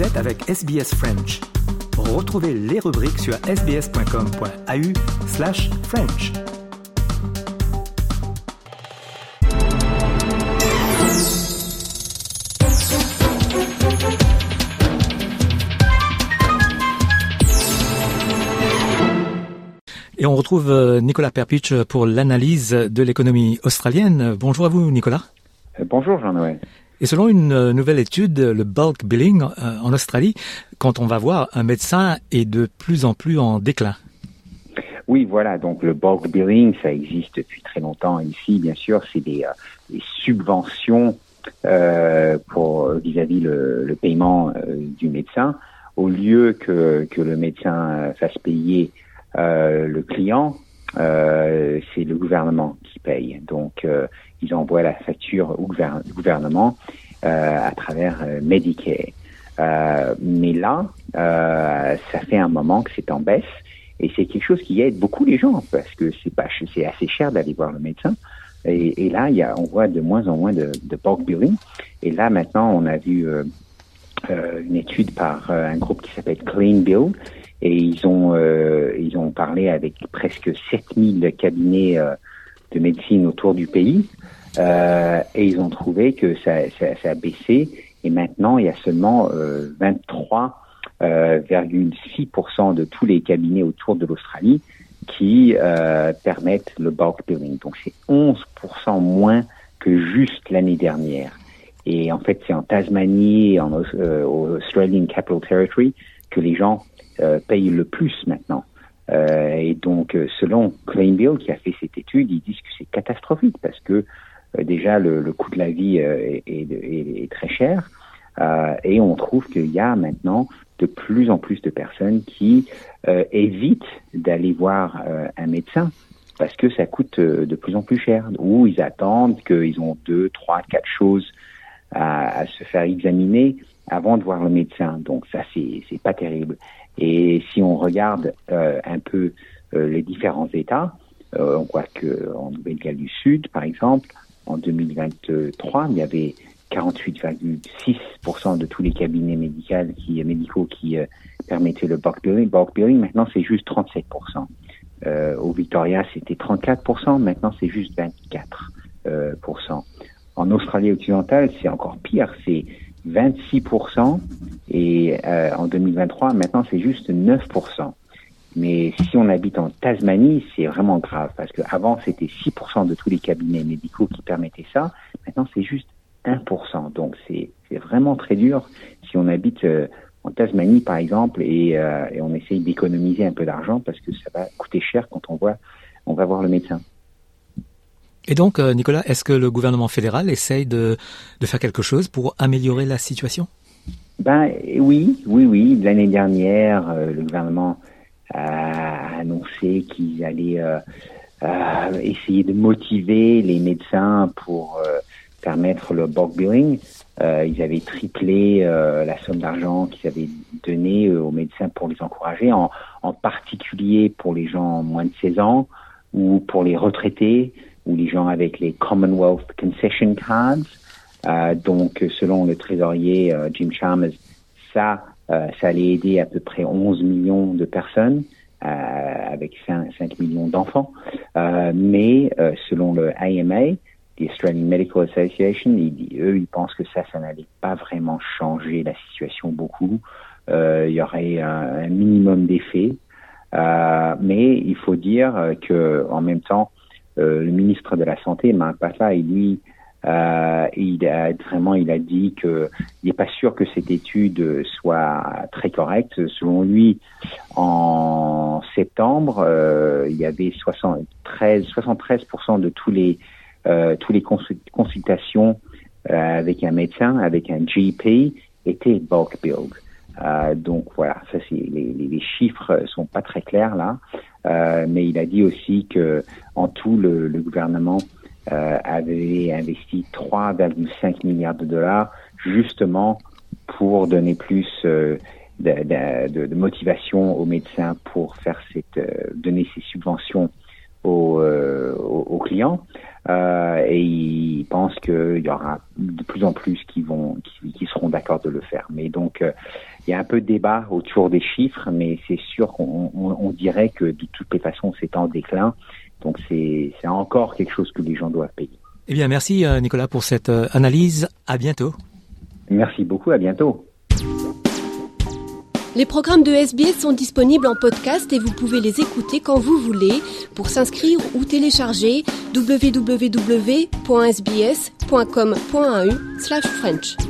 Vous êtes avec SBS French. Retrouvez les rubriques sur sbs.com.au slash French. Et on retrouve euh, Nicolas Perpich pour l'analyse de l'économie australienne. Bonjour à vous, Nicolas. Euh, bonjour, Jean-Noël. Et selon une euh, nouvelle étude, le bulk billing en Australie, quand on va voir un médecin, est de plus en plus en déclin. Oui, voilà. Donc le bulk billing, ça existe depuis très longtemps ici. Bien sûr, c'est des, subventions pour vis-à-vis le, paiement du médecin, au lieu que, que le médecin fasse payer euh, le client, euh, c'est le gouvernement qui paye. Donc, euh, ils envoient la facture au gouvernement à travers Medicare. mais là, ça fait un moment que c'est en baisse et c'est quelque chose qui aide beaucoup les gens parce que c'est pas c'est assez cher d'aller voir le médecin. Et, là, il y a, on voit de moins en moins de, de bulk billing. Et là, maintenant, on a vu une étude par un groupe qui s'appelle Clean Bill et ils ont euh, ils ont parlé avec presque 7000 cabinets euh, de médecine autour du pays euh, et ils ont trouvé que ça, ça, ça, a baissé et maintenant il y a seulement 23,6% euh, de tous les cabinets autour de l'Australie qui permettent le bulk billing. Donc c'est 11% moins que juste l'année dernière. Et en fait, c'est en Tasmanie, en Australian Capital Territory, que les gens euh, payent le plus maintenant. Euh, et donc, euh, selon Bill qui a fait cette étude, ils disent que c'est catastrophique parce que déjà le, le, coût de la vie est, est, est, très cher. et on trouve qu'il y a maintenant de plus en plus de personnes qui évitent d'aller voir un médecin parce que ça coûte de plus en plus cher. Ou ils attendent qu'ils ont deux, trois, quatre choses à, à, se faire examiner avant de voir le médecin. Donc ça, c'est pas terrible. Et si on regarde euh, un peu euh, les différents États, euh, on voit que en Nouvelle-Galles du Sud, par exemple, en 2023, il y avait 48,6% de tous les cabinets médicaux qui, médicaux qui permettaient le bulk billing. Bulk billing, maintenant, c'est juste 37%. Euh, au Victoria, c'était 34%. Maintenant, c'est juste 24%. En Australie occidentale, c'est encore pire. C'est 26% et euh, en 2023, maintenant, c'est juste 9%. Mais si on habite en Tasmanie, c'est vraiment grave parce qu'avant, c'était 6% de tous les cabinets médicaux qui permettaient ça. Maintenant, c'est juste 1%. Donc, c'est vraiment très dur si on habite euh, en Tasmanie, par exemple, et, euh, et on essaye d'économiser un peu d'argent parce que ça va coûter cher quand on, voit, on va voir le médecin. Et donc, euh, Nicolas, est-ce que le gouvernement fédéral essaye de, faire quelque chose pour améliorer la situation? Ben oui, oui, oui. L'année dernière, euh, le gouvernement a annoncé qu'ils allaient euh, essayer de motiver les médecins pour permettre le bulk billing. ils avaient triplé la somme d'argent qu'ils avaient donnée aux médecins pour les encourager, en, en particulier pour les gens moins de 16 ans ou pour les retraités ou les gens avec les Commonwealth Concession Cards. Euh, donc, selon le trésorier euh, Jim Chalmers, ça, euh, ça allait aider à peu près 11 millions de personnes avec 5, 5 millions d'enfants. mais selon le AMA, the Australian Medical Association, eux, ils pensent que ça, ça n'allait pas vraiment changer la situation beaucoup. il y aurait un, un minimum d'effets. mais il faut dire que en même temps, euh, le ministre de la Santé, Marc Patla, et lui, euh, il a vraiment, il a dit que il n'est pas sûr que cette étude soit très correcte. Selon lui, en septembre, euh, il y avait 73, 73% de tous les tous les consultations avec un médecin, avec un GP, étaient bulk. Euh, donc voilà, ça c'est les, les, chiffres sont pas très clairs là, mais il a dit aussi que en tout le, le gouvernement euh, avait investi 3,5 milliards de dollars justement pour donner plus euh, de, de, de, motivation aux médecins pour faire cette donner ces subventions aux, aux, aux clients. euh, et ils pensent qu'il y aura de plus en plus qui vont, qui, qui seront d'accord de le faire. Mais donc, euh, il y a un peu de débat autour des chiffres, mais c'est sûr qu'on on, on dirait que de toutes les façons, c'est en déclin. Donc, c'est encore quelque chose que les gens doivent payer. Eh bien, merci euh, Nicolas pour cette euh, analyse. À bientôt. Merci beaucoup. À bientôt. Les programmes de SBS sont disponibles en podcast et vous pouvez les écouter quand vous voulez. Pour s'inscrire ou télécharger, www.sbs.com.au/french.